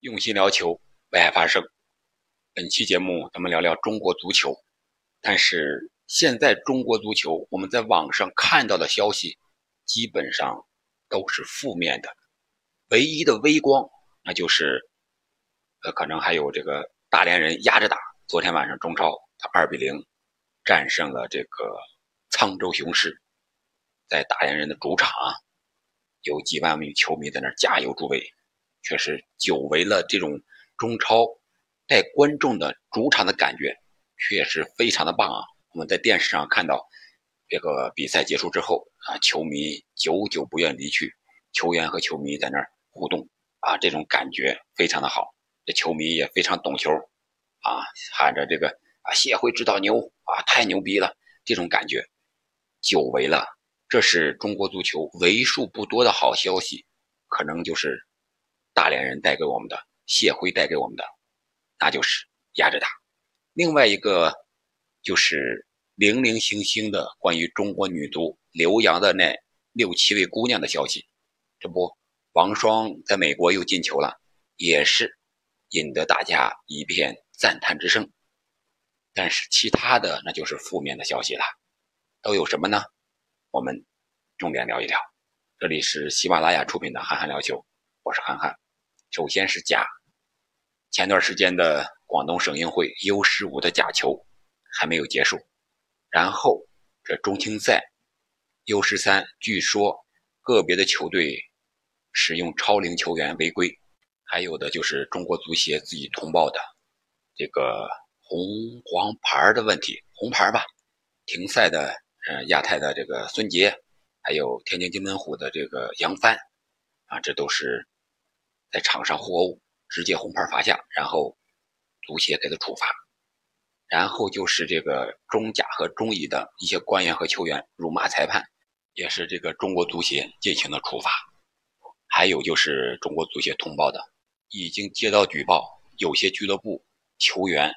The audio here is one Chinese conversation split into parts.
用心聊球，为爱发声。本期节目咱们聊聊中国足球。但是现在中国足球，我们在网上看到的消息基本上都是负面的。唯一的微光，那就是呃，可能还有这个大连人压着打。昨天晚上中超他二比零战胜了这个沧州雄狮，在大连人的主场，有几万名球迷在那加油助威。确实，久违了这种中超带观众的主场的感觉，确实非常的棒啊！我们在电视上看到这个比赛结束之后啊，球迷久久不愿离去，球员和球迷在那儿互动啊，这种感觉非常的好。这球迷也非常懂球啊，喊着这个啊，谢辉指导牛啊，太牛逼了！这种感觉久违了，这是中国足球为数不多的好消息，可能就是。大连人带给我们的，谢辉带给我们的，那就是压着打。另外一个就是零零星星的关于中国女足留洋的那六七位姑娘的消息。这不，王霜在美国又进球了，也是引得大家一片赞叹之声。但是其他的那就是负面的消息了，都有什么呢？我们重点聊一聊。这里是喜马拉雅出品的《憨憨聊球》。我是憨憨，首先是甲。前段时间的广东省运会 U 十五的假球还没有结束，然后这中青赛 U 十三，据说个别的球队使用超龄球员违规，还有的就是中国足协自己通报的这个红黄牌的问题，红牌吧，停赛的呃亚太的这个孙杰，还有天津津门虎的这个杨帆，啊，这都是。在场上互殴，直接红牌罚下，然后足协给他处罚，然后就是这个中甲和中乙的一些官员和球员辱骂裁判，也是这个中国足协进行了处罚。还有就是中国足协通报的，已经接到举报，有些俱乐部球员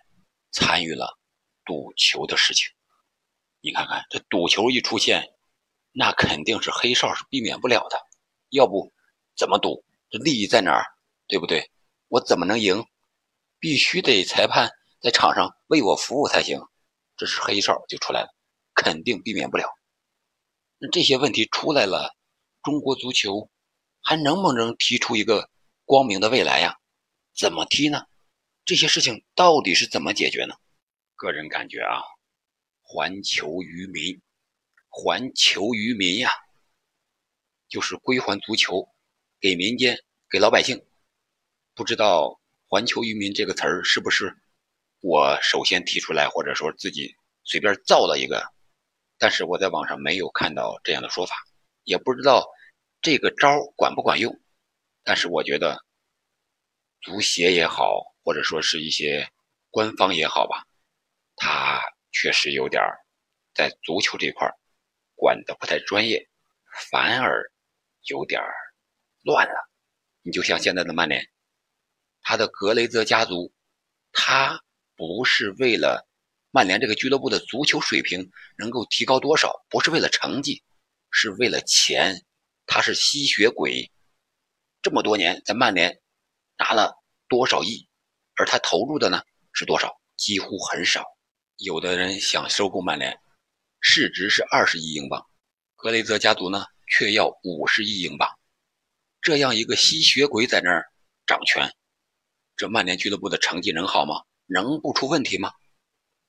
参与了赌球的事情。你看看这赌球一出现，那肯定是黑哨是避免不了的，要不怎么赌？这利益在哪儿，对不对？我怎么能赢？必须得裁判在场上为我服务才行。这是黑哨就出来了，肯定避免不了。那这些问题出来了，中国足球还能不能踢出一个光明的未来呀？怎么踢呢？这些事情到底是怎么解决呢？个人感觉啊，还球于民，还球于民呀，就是归还足球。给民间，给老百姓，不知道“环球于民”这个词儿是不是我首先提出来，或者说自己随便造了一个？但是我在网上没有看到这样的说法，也不知道这个招管不管用。但是我觉得，足协也好，或者说是一些官方也好吧，他确实有点在足球这块管的不太专业，反而有点儿。乱了，你就像现在的曼联，他的格雷泽家族，他不是为了曼联这个俱乐部的足球水平能够提高多少，不是为了成绩，是为了钱，他是吸血鬼。这么多年在曼联拿了多少亿，而他投入的呢是多少？几乎很少。有的人想收购曼联，市值是二十亿英镑，格雷泽家族呢却要五十亿英镑。这样一个吸血鬼在那儿掌权，这曼联俱乐部的成绩能好吗？能不出问题吗？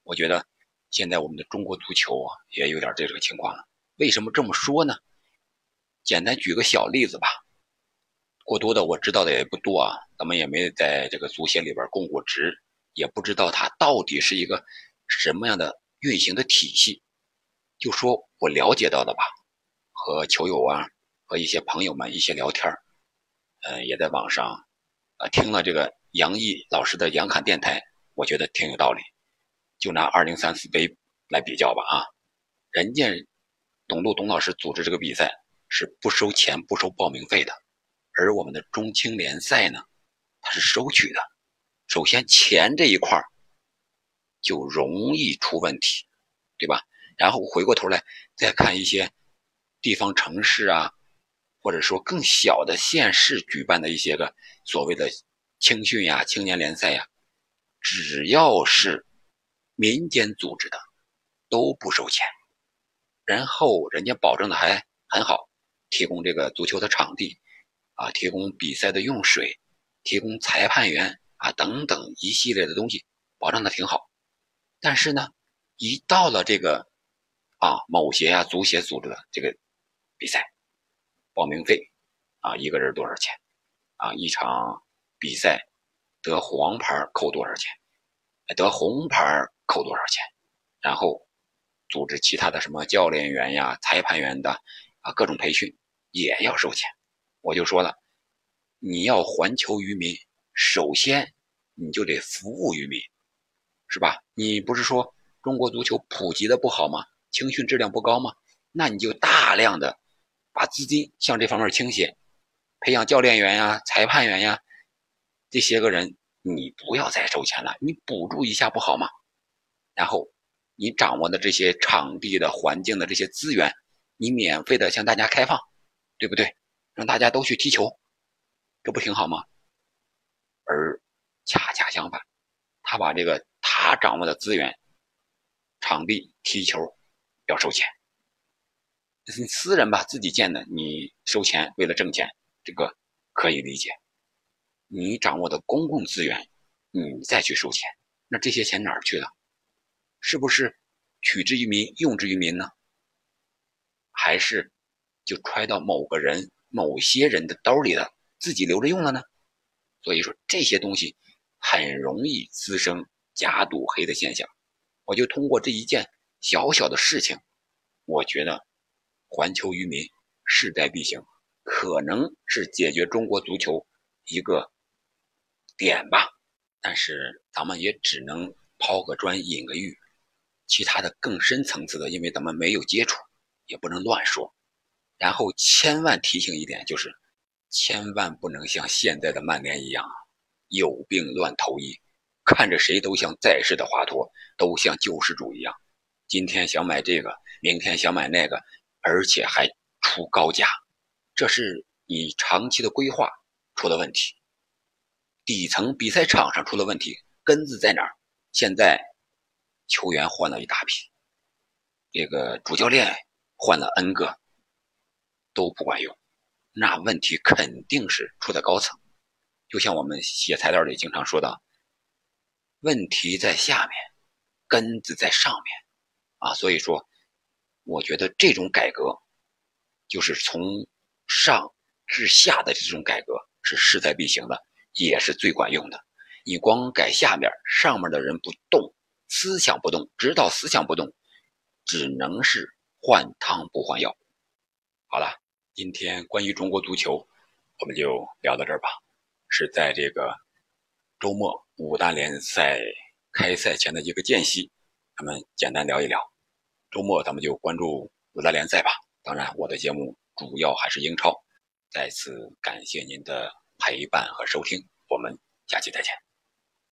我觉得现在我们的中国足球啊，也有点这种情况了。为什么这么说呢？简单举个小例子吧。过多的我知道的也不多啊，咱们也没在这个足协里边供过职，也不知道它到底是一个什么样的运行的体系。就说我了解到的吧，和球友啊，和一些朋友们一些聊天呃，也在网上，呃，听了这个杨毅老师的杨侃电台，我觉得挺有道理。就拿二零三四杯来比较吧，啊，人家董路董老师组织这个比赛是不收钱、不收报名费的，而我们的中青联赛呢，它是收取的。首先钱这一块就容易出问题，对吧？然后回过头来再看一些地方城市啊。或者说更小的县市举办的一些个所谓的青训呀、青年联赛呀，只要是民间组织的都不收钱，然后人家保证的还很好，提供这个足球的场地啊，提供比赛的用水，提供裁判员啊等等一系列的东西，保障的挺好。但是呢，一到了这个啊某协啊足协组织的这个比赛，报名费啊一个人多少钱啊一场比赛得黄牌扣多少钱，得红牌扣多少钱，然后组织其他的什么教练员呀、裁判员的啊各种培训也要收钱。我就说了，你要环球于民，首先你就得服务于民。是吧？你不是说中国足球普及的不好吗？青训质量不高吗？那你就大量的把资金向这方面倾斜，培养教练员呀、裁判员呀这些个人，你不要再收钱了，你补助一下不好吗？然后你掌握的这些场地的环境的这些资源，你免费的向大家开放，对不对？让大家都去踢球，这不挺好吗？而恰恰相反，他把这个。他掌握的资源，场地踢球要收钱。私人吧，自己建的，你收钱为了挣钱，这个可以理解。你掌握的公共资源，你再去收钱，那这些钱哪儿去了？是不是取之于民，用之于民呢？还是就揣到某个人、某些人的兜里了，自己留着用了呢？所以说这些东西很容易滋生。假赌黑的现象，我就通过这一件小小的事情，我觉得环球于民势在必行，可能是解决中国足球一个点吧。但是咱们也只能抛个砖引个玉，其他的更深层次的，因为咱们没有接触，也不能乱说。然后千万提醒一点，就是千万不能像现在的曼联一样，有病乱投医。看着谁都像在世的华佗，都像救世主一样。今天想买这个，明天想买那个，而且还出高价，这是你长期的规划出了问题。底层比赛场上出了问题，根子在哪儿？现在球员换了一大批，这个主教练换了 N 个，都不管用，那问题肯定是出在高层。就像我们写材料里经常说的。问题在下面，根子在上面，啊，所以说，我觉得这种改革，就是从上至下的这种改革是势在必行的，也是最管用的。你光改下面，上面的人不动，思想不动，指导思想不动，只能是换汤不换药。好了，今天关于中国足球，我们就聊到这儿吧。是在这个周末。五大联赛开赛前的一个间隙，咱们简单聊一聊。周末咱们就关注五大联赛吧。当然，我的节目主要还是英超。再次感谢您的陪伴和收听，我们下期再见。